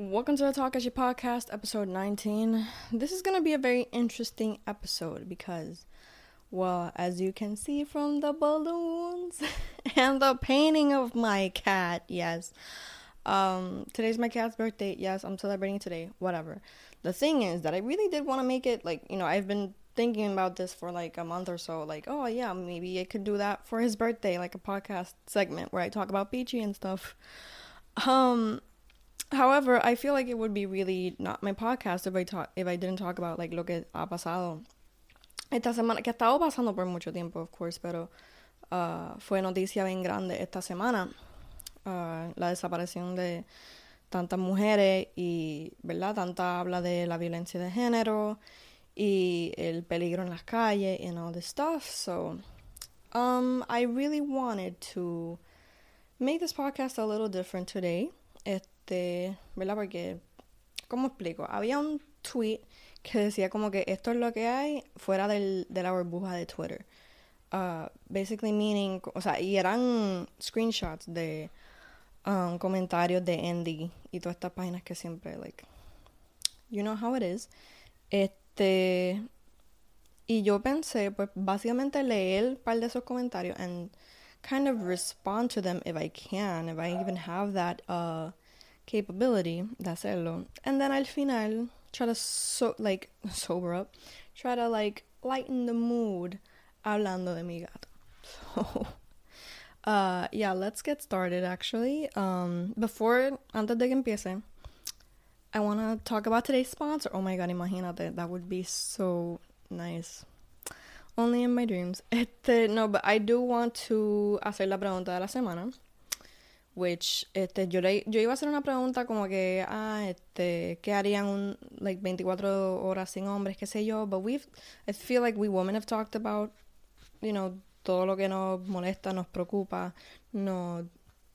Welcome to the Talk As Takashi Podcast, episode 19. This is going to be a very interesting episode because, well, as you can see from the balloons and the painting of my cat, yes. Um, today's my cat's birthday. Yes, I'm celebrating today. Whatever. The thing is that I really did want to make it like, you know, I've been thinking about this for like a month or so. Like, oh, yeah, maybe I could do that for his birthday, like a podcast segment where I talk about Peachy and stuff. Um, However, I feel like it would be really not my podcast if I talk if I didn't talk about like lo que ha pasado esta semana que ha estado pasando por mucho tiempo, of course, pero uh, fue noticia bien grande esta semana uh, la desaparición de tantas mujeres y verdad tanta habla de la violencia de género y el peligro en las calles and all this stuff. So, um, I really wanted to make this podcast a little different today. ¿Verdad? Porque, ¿cómo explico? Había un tweet que decía como que esto es lo que hay fuera del, de la burbuja de Twitter. Uh, basically meaning, o sea, y eran screenshots de um, comentarios de Andy y todas estas páginas que siempre, like, you know how it is. Este, y yo pensé, pues, básicamente leer un par de esos comentarios and kind of respond to them if I can, if I even have that, uh, capability de hacerlo. And then al final, try to so like sober up, try to like lighten the mood hablando de mi gato. So, uh, yeah, let's get started actually. Um, before, antes de que empiece, I want to talk about today's sponsor. Oh my god, imagínate, that would be so nice. Only in my dreams. Este, no, but I do want to hacer la pregunta de la semana which este yo le, yo iba a hacer una pregunta como que ah este qué harían un like 24 horas sin hombres qué sé yo but we've I feel like we women have talked about you know todo lo que nos molesta nos preocupa nos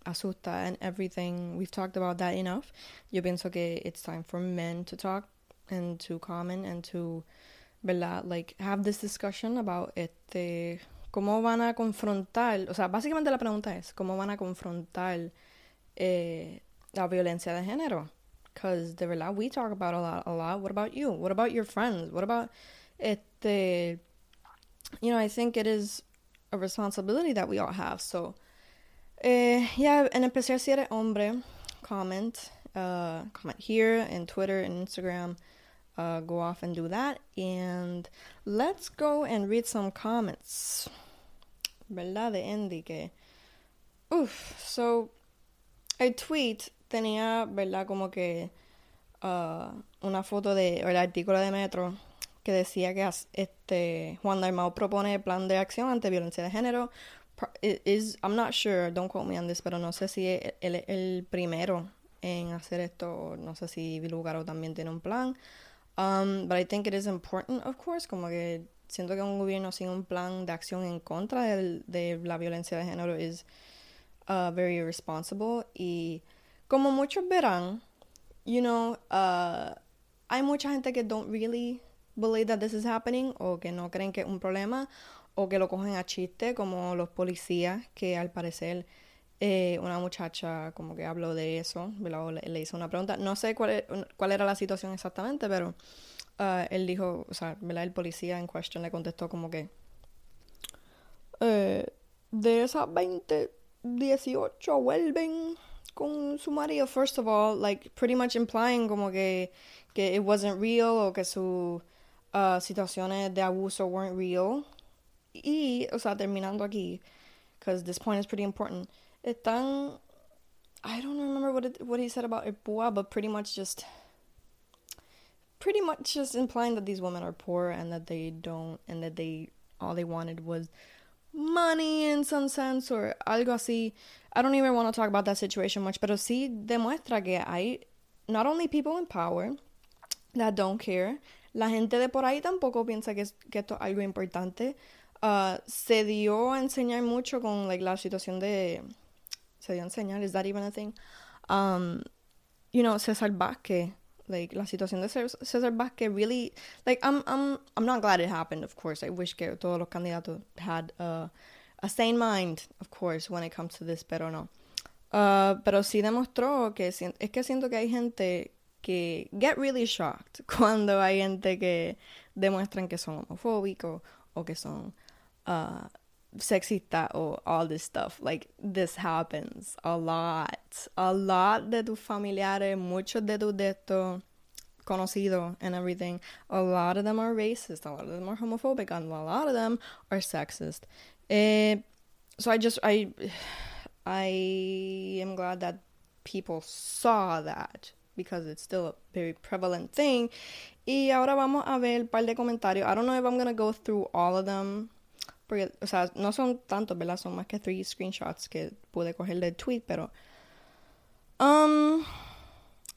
asusta and everything. We've talked about that enough. Yo pienso que it's time for men to talk and to comment and to verdad like have this discussion about este ¿Cómo van a confrontar? O sea, básicamente la pregunta es, ¿cómo van a confrontar eh, la violencia de género? Because de verdad, we talk about a lot, a lot. What about you? What about your friends? What about, este, you know, I think it is a responsibility that we all have. So, eh, yeah, en especial si eres hombre, comment, uh, comment here, in Twitter, and Instagram. Uh, go off and do that. And let's go and read some comments. ¿verdad? De Andy que... Uf, so... El tweet tenía, ¿verdad? Como que... Uh, una foto de... el artículo de Metro que decía que este Juan Dalmau propone plan de acción ante violencia de género. I'm not sure, don't quote me on this, pero no sé si él es el primero en hacer esto. No sé si Vilugaro también tiene un plan. Um, but I think it is important, of course, como que siento que un gobierno sin un plan de acción en contra de, la violencia de género es uh, very irresponsible. Y como muchos verán, you know, uh, hay mucha gente que don't really believe that this is happening o que no creen que es un problema o que lo cogen a chiste como los policías que al parecer eh, una muchacha como que habló de eso, le, hizo una pregunta, no sé cuál, e, era la situación exactamente, pero uh, él dijo, o sea. El policía en question le contestó como que eh, de esas 20, 18 vuelven con su marido. First of all, like pretty much implying como que, que it wasn't real o que sus uh, situaciones de abuso weren't real. Y, o sea, terminando aquí, because this point is pretty important, I don't remember what, it, what he said about Ipua, but pretty much just pretty much just implying that these women are poor and that they don't and that they all they wanted was money in some sense or algo así. I don't even want to talk about that situation much, pero sí demuestra que hay not only people in power that don't care, la gente de por ahí tampoco piensa que, es, que esto es algo importante. Uh, se dio a enseñar mucho con like, la situación de. Se dio a enseñar, is that even a thing? Um, you know, César Vázquez like la situación de César Vázquez really like I'm I'm I'm not glad it happened of course I wish que todos los candidatos had a sane mind of course when it comes to this pero no Uh, pero sí demostró que es que siento que hay gente que get really shocked cuando hay gente que demuestran que son homofóbicos o que son uh, sexistas or all this stuff. Like, this happens a lot. A lot de tus familiares, muchos de tus de estos conocidos and everything, a lot of them are racist, a lot of them are homophobic, and a lot of them are sexist. Eh, so I just, I, I am glad that people saw that because it's still a very prevalent thing. Y ahora vamos a ver un par de comentarios. I don't know if I'm gonna go through all of them. Porque, o sea, no son tantos, ¿verdad? Son más que three screenshots que pude coger del tweet, pero. Um.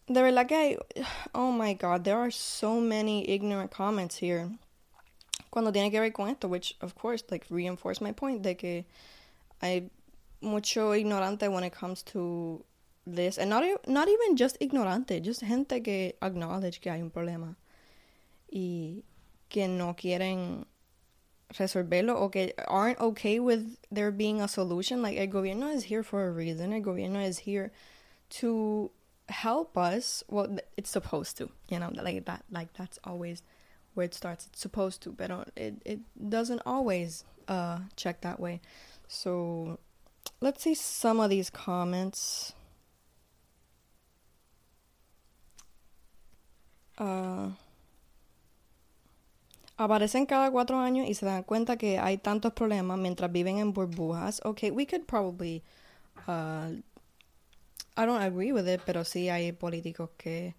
De verdad que hay. Oh my god, there are so many ignorant comments here. Cuando tiene que ver con esto, which of course, like, reinforce my point de que hay mucho ignorante when it comes to this and not not even just ignorante just gente que acknowledge que hay un problema y que no quieren resolverlo o que aren't okay with there being a solution like el gobierno is here for a reason el gobierno is here to help us well it's supposed to you know like that like that's always where it starts it's supposed to but it it doesn't always uh check that way. So let's see some of these comments. Uh, aparecen cada cuatro años y se dan cuenta que hay tantos problemas mientras viven en burbujas. Okay, we could probably. Uh, I don't agree with it, pero sí hay políticos que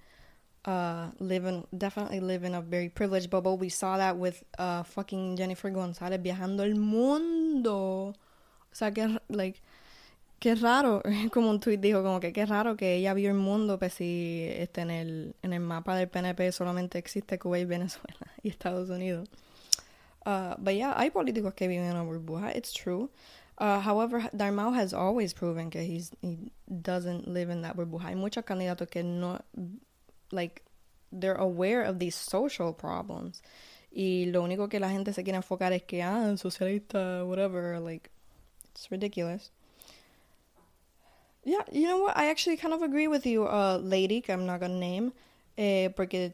uh, live in, definitely live in a very privileged bubble. We saw that with uh, fucking Jennifer González viajando el mundo. O sea, que, like, Qué raro, como un tweet dijo, como que qué raro que ella vio el mundo, pues si este, en, el, en el mapa del PNP solamente existe Cuba y Venezuela y Estados Unidos. Uh, but yeah, hay políticos que viven en una burbuja, it's true. Uh, however, Darmau has always proven que he's, he doesn't live in that burbuja. Hay muchos candidatos que no, like, they're aware of these social problems. Y lo único que la gente se quiere enfocar es que, ah, socialista, whatever, like, it's ridiculous. Yeah, you know what? I actually kind of agree with you, uh, lady, que I'm not gonna name, eh, porque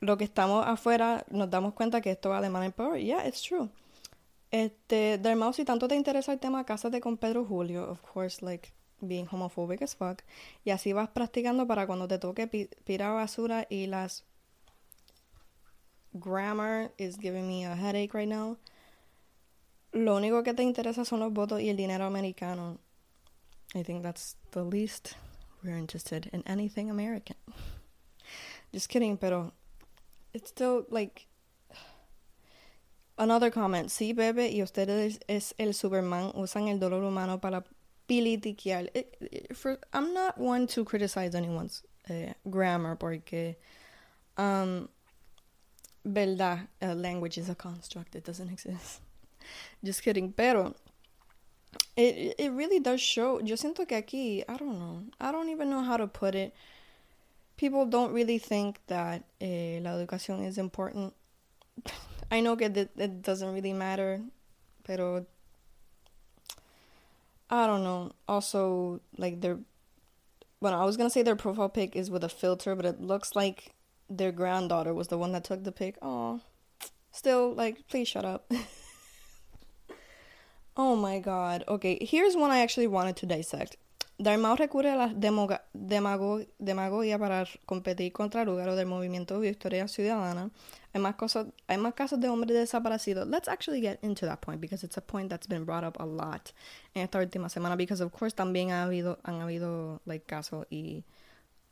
lo que estamos afuera nos damos cuenta que esto va de mal en peor. Yeah, it's true. Este, Dermau, si tanto te interesa el tema, cásate con Pedro Julio, of course, like being homophobic as fuck. Y así vas practicando para cuando te toque pi pirar basura y las grammar is giving me a headache right now. Lo único que te interesa son los votos y el dinero americano. I think that's the least we're interested in anything American. Just kidding, pero it's still like another comment. Sí, bebe, y ustedes es el Superman usan el dolor humano para politiquear. for, I'm not one to criticize anyone's uh, grammar porque, um, verdad, uh, language is a construct. It doesn't exist. Just kidding, pero it it really does show. Yo siento que aquí, I don't know. I don't even know how to put it. People don't really think that eh, la educación is important. I know that it doesn't really matter, pero I don't know. Also, like their, well, I was gonna say their profile pic is with a filter, but it looks like their granddaughter was the one that took the pic. Oh, still, like, please shut up. Oh my god. Okay, here's one I actually wanted to dissect. Darmau recurre a la demagogia para competir contra Lugaro del movimiento Victoria Ciudadana. Hay más, cosas, hay más casos de hombres desaparecidos. Let's actually get into that point because it's a point that's been brought up a lot en esta última semana because of course también ha habido, han habido like casos y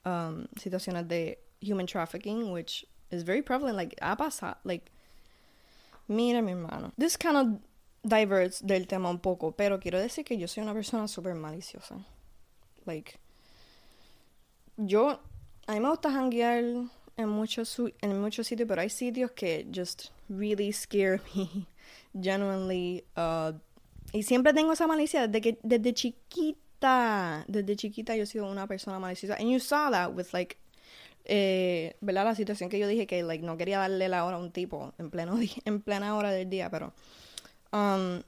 um, situaciones de human trafficking which is very prevalent. Like ha pasado, like mira mi hermano. This kind of diverts del tema un poco, pero quiero decir que yo soy una persona súper maliciosa. Like, yo, a mí me gusta hanguear en muchos, en muchos sitios, pero hay sitios que just really scare me, genuinely. Uh, y siempre tengo esa malicia desde que, desde chiquita, desde chiquita yo he sido una persona maliciosa. And you saw that with like eh. La situación que yo dije que like, no quería darle la hora a un tipo en, pleno en plena hora del día, pero um,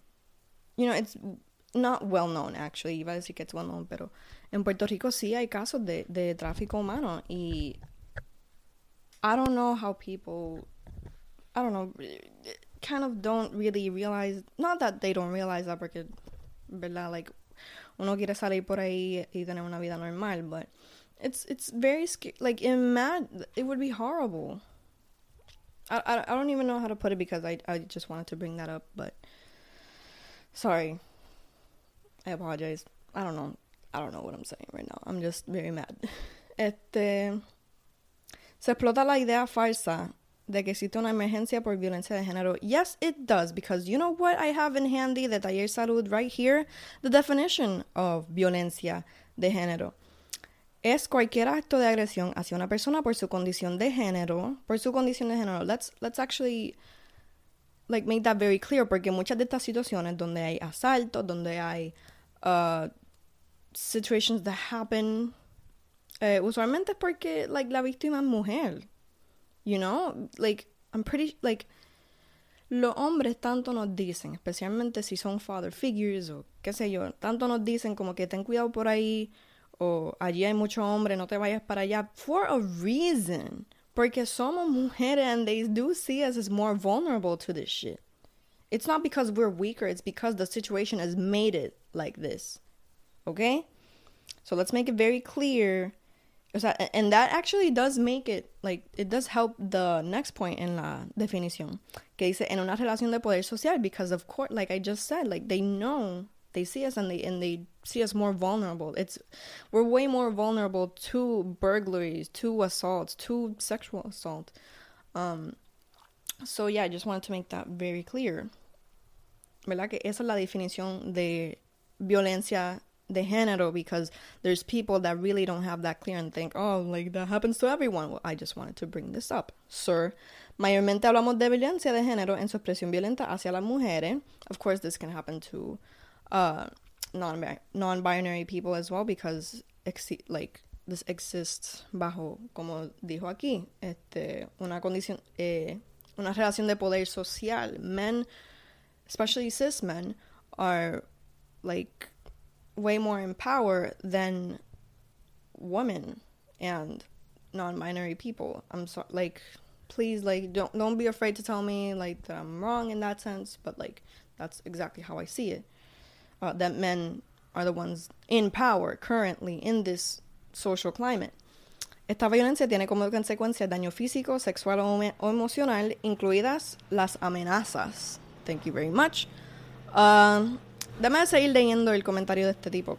you know, it's not well known actually, iba a decir que it's well known, pero en Puerto Rico sí hay casos de, de tráfico humano y I don't know how people I don't know kind of don't really realize not that they don't realize that porque verdad? Like uno quiere salir por ahí y tener una vida normal but it's it's very scary like in mad it would be horrible. I, I, I don't even know how to put it because I, I just wanted to bring that up but sorry I apologize I don't know I don't know what I'm saying right now I'm just very mad este se explota la idea falsa de que existe una emergencia por violencia de género. Yes, it does, because you know what I have in handy de Taller Salud right here? The definition of violencia de género. Es cualquier acto de agresión hacia una persona por su condición de género, por su condición de género. Let's, let's actually like make that very clear, porque muchas de estas situaciones donde hay asaltos, donde hay uh, situations that happen, eh, usualmente es porque like la víctima es mujer. You know, like, I'm pretty, like, los hombres tanto nos dicen, especialmente si son father figures o qué sé yo, tanto nos dicen como que ten cuidado por ahí o allí hay mucho hombre, no te vayas para allá, for a reason. Porque somos mujeres and they do see us as more vulnerable to this shit. It's not because we're weaker, it's because the situation has made it like this. Okay? So let's make it very clear and that actually does make it, like, it does help the next point in la definición. Que dice, en una relación de poder social, because of course, like I just said, like, they know, they see us and they, and they see us more vulnerable. It's, we're way more vulnerable to burglaries, to assaults, to sexual assault. Um, so yeah, I just wanted to make that very clear. ¿Verdad? Que esa es la definición de violencia de género because there's people that really don't have that clear and think, oh, like that happens to everyone. Well, I just wanted to bring this up, sir. Mayormente hablamos de violencia de género en su expresión violenta hacia las mujeres. Of course, this can happen to uh, non non-binary people as well because like this exists bajo, como dijo aquí, este, una condición, eh, una relación de poder social. Men, especially cis men, are like way more in power than women and non-binary people. I'm sorry, like, please, like, don't don't be afraid to tell me like that I'm wrong in that sense, but like that's exactly how I see it. Uh, that men are the ones in power currently in this social climate. Esta violencia tiene como consecuencia daño físico, sexual o, emocional, incluidas las amenazas. Thank you very much. Um, Dame seguir leyendo el comentario de este tipo.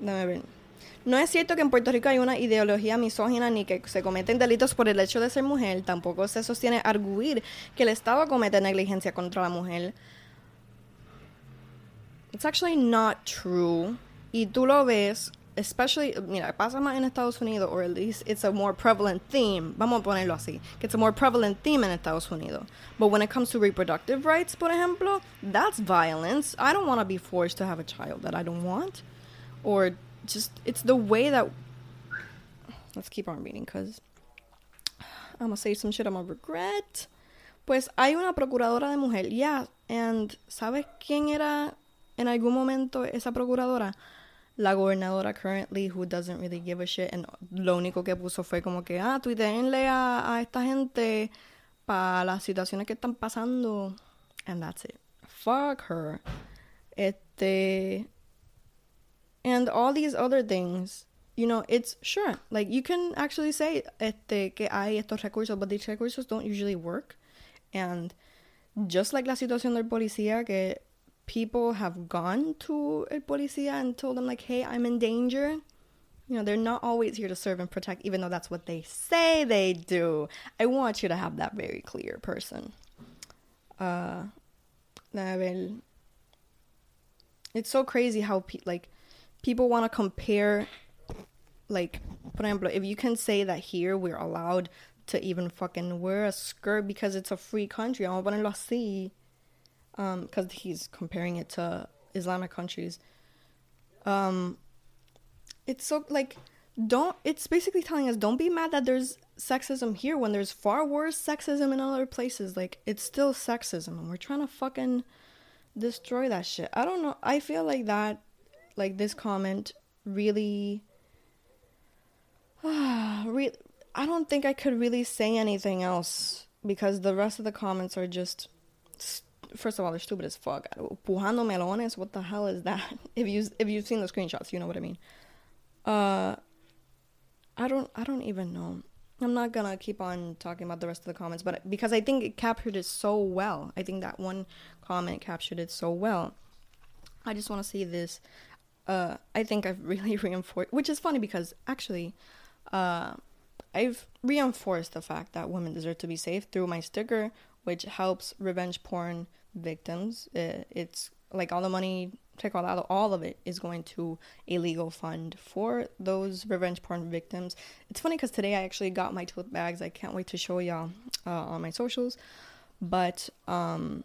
Dame ver. No es cierto que en Puerto Rico hay una ideología misógina ni que se cometen delitos por el hecho de ser mujer. Tampoco se sostiene arguir que el Estado comete negligencia contra la mujer. It's actually not true. Y tú lo ves especially, mira, pasa más en Estados Unidos, or at least it's a more prevalent theme, vamos a ponerlo así, it's a more prevalent theme en Estados Unidos. But when it comes to reproductive rights, por ejemplo, that's violence. I don't want to be forced to have a child that I don't want. Or just, it's the way that. Let's keep on reading, because I'm gonna say some shit I'm gonna regret. Pues hay una procuradora de mujer, yeah, and ¿sabes quién era en algún momento esa procuradora? la gobernadora currently who doesn't really give a shit and lo único que puso fue como que ah tuiteenle a, a esta gente para las situaciones que están pasando and that's it fuck her este and all these other things you know it's sure like you can actually say este que hay estos recursos but these recursos don't usually work and just like la situación del policía que people have gone to a policía and told them like, "Hey, I'm in danger." You know, they're not always here to serve and protect, even though that's what they say they do. I want you to have that very clear, person. Uh, it's so crazy how pe- like people want to compare like for example if you can say that here we're allowed to even fucking wear a skirt because it's a free country I want to see because um, he's comparing it to Islamic countries. Um, it's so like don't. It's basically telling us don't be mad that there's sexism here when there's far worse sexism in other places. Like it's still sexism, and we're trying to fucking destroy that shit. I don't know. I feel like that, like this comment really. re- I don't think I could really say anything else because the rest of the comments are just. First of all, they're stupid as fuck. Pujando melones, what the hell is that? If you if you've seen the screenshots, you know what I mean. Uh, I don't I don't even know. I'm not gonna keep on talking about the rest of the comments, but because I think it captured it so well. I think that one comment captured it so well. I just want to say this. Uh, I think I've really reinforced, which is funny because actually, uh, I've reinforced the fact that women deserve to be safe through my sticker, which helps revenge porn victims. It's like all the money Recaudado, all of it is going to a legal fund for those revenge porn victims. It's funny because today I actually got my tote bags. I can't wait to show y'all uh, on my socials. But um,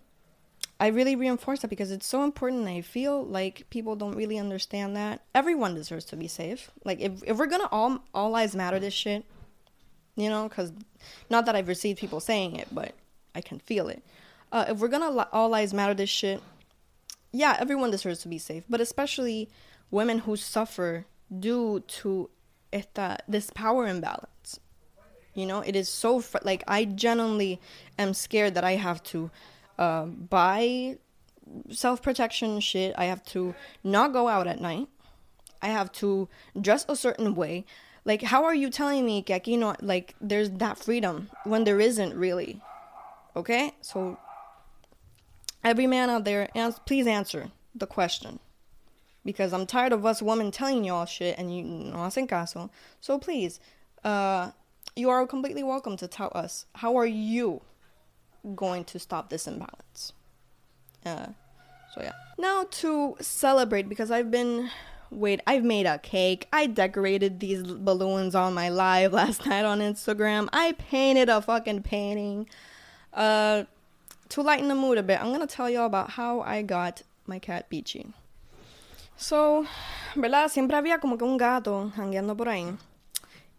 I really reinforce that because it's so important. I feel like people don't really understand that everyone deserves to be safe. Like if if we're gonna all all lives matter this shit, you know, because not that I've received people saying it, but I can feel it. Uh, if we're gonna all lives matter this shit, yeah, everyone deserves to be safe, but especially women who suffer due to esta this power imbalance. You know, it is so fr- like I genuinely am scared that I have to uh, buy self protection shit. I have to not go out at night. I have to dress a certain way. Like, how are you telling me que no like there's that freedom when there isn't really? Okay, so Every man out there, ans- please answer the question. Because I'm tired of us women telling y'all shit and you no hacen caso. So please, uh, you are completely welcome to tell us how are you going to stop this imbalance. Uh, so yeah. Now to celebrate because I've been wait, I've made a cake. I decorated these balloons on my live last night on Instagram. I painted a fucking painting. Uh to lighten the mood a bit, I'm gonna tell y'all about how I got my cat Peachy. So, ¿verdad? Siempre había como que un gato jangueando por ahí.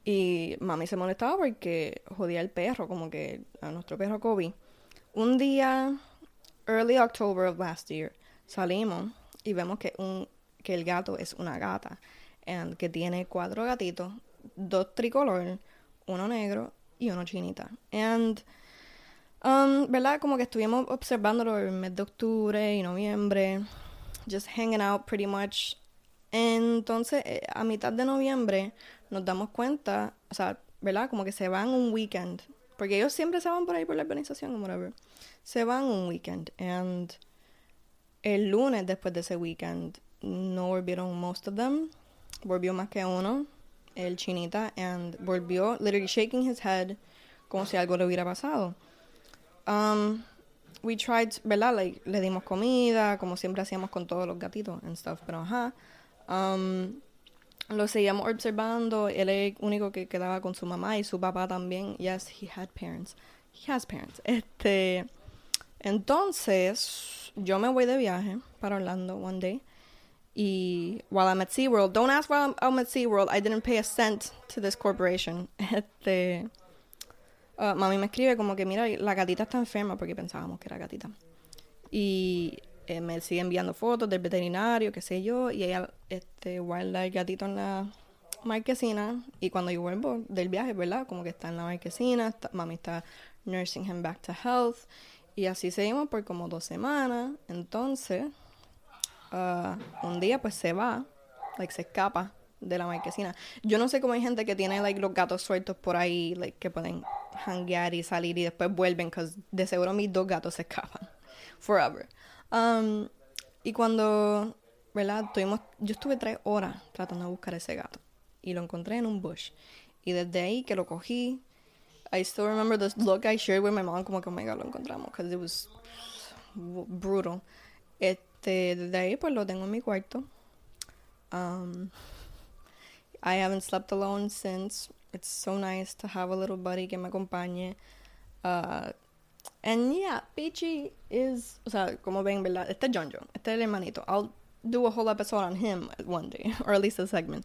Y mami se molestaba porque jodía el perro, como que nuestro perro Kobe. Un día, early October of last year, salimos y vemos que el gato es una gata. And que tiene cuatro gatitos, dos tricolor, uno negro y uno chinita. And Um, ¿Verdad? Como que estuvimos observándolo el mes de octubre y noviembre. Just hanging out pretty much. Entonces, eh, a mitad de noviembre nos damos cuenta, o sea, ¿verdad? Como que se van un weekend. Porque ellos siempre se van por ahí por la organización o whatever. Se van un weekend. And el lunes después de ese weekend no volvieron most of them. Volvió más que uno, el chinita, and volvió literally shaking his head como si algo le hubiera pasado. Um, we tried, ¿verdad? Like, le dimos comida, como siempre hacíamos con todos los gatitos and stuff, pero ajá. Um, lo seguíamos observando. Él es el único que quedaba con su mamá y su papá también. Yes, he had parents. He has parents. Este, entonces, yo me voy de viaje para Orlando one day. Y while I'm at SeaWorld, don't ask why I'm at SeaWorld. I didn't pay a cent to this corporation. Este, uh, mami me escribe como que, mira, la gatita está enferma porque pensábamos que era gatita. Y eh, me sigue enviando fotos del veterinario, qué sé yo, y ella este, guarda el gatito en la marquesina. Y cuando yo vuelvo del viaje, ¿verdad? Como que está en la marquesina, mami está nursing him back to health. Y así seguimos por como dos semanas. Entonces, uh, un día pues se va, like se escapa de la marquesina. Yo no sé cómo hay gente que tiene like los gatos sueltos por ahí, like que pueden hanguear y salir y después vuelven, because de seguro mis dos gatos se escapan. Forever. Um, y cuando, ¿verdad? Tuvimos, yo estuve tres horas tratando de buscar ese gato. Y lo encontré en un bush. Y desde ahí que lo cogí, I still remember the look I shared with my mom, como que, oh my lo encontramos, because it was brutal. Este, desde ahí, pues lo tengo en mi cuarto. Um, I haven't slept alone since. It's so nice to have a little buddy que me acompañe. Uh, and yeah, Peachy is, o sea, como ven, ¿verdad? Este es John John, este es el hermanito. I'll do a whole episode on him one day, or at least a segment.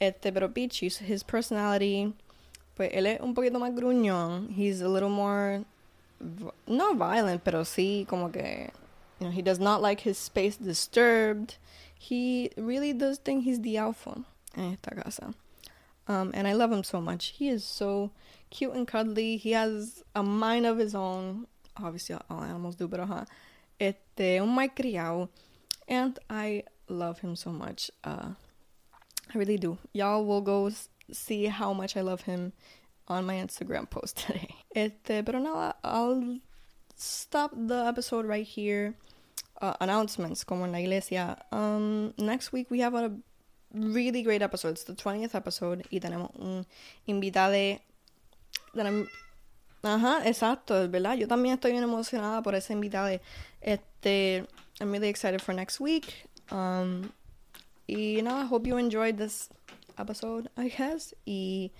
Este, pero Peachy, his personality, pues él es un poquito más gruñón. He's a little more, no violent, pero sí como que You know, he does not like his space disturbed. He really does think he's the alpha en esta casa. Um, and I love him so much. He is so cute and cuddly. He has a mind of his own. Obviously, all animals do, but huh? Este, un criado. And I love him so much. Uh, I really do. Y'all will go see how much I love him on my Instagram post today. Este, pero nada, I'll stop the episode right here. Uh, announcements, como en la iglesia. Um, next week we have a really great episode. It's the 20th episode y tenemos un invitado. Ajá, exacto, ¿verdad? Yo también estoy bien emocionada por ese invitado. Este, I'm really excited for next week. Um, y nada, hope you enjoyed this episode, I guess. Y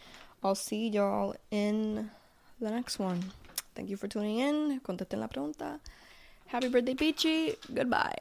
I'll see y'all in the next one. Thank you for tuning in. Contesten la pregunta. Happy birthday, Peachy. Goodbye.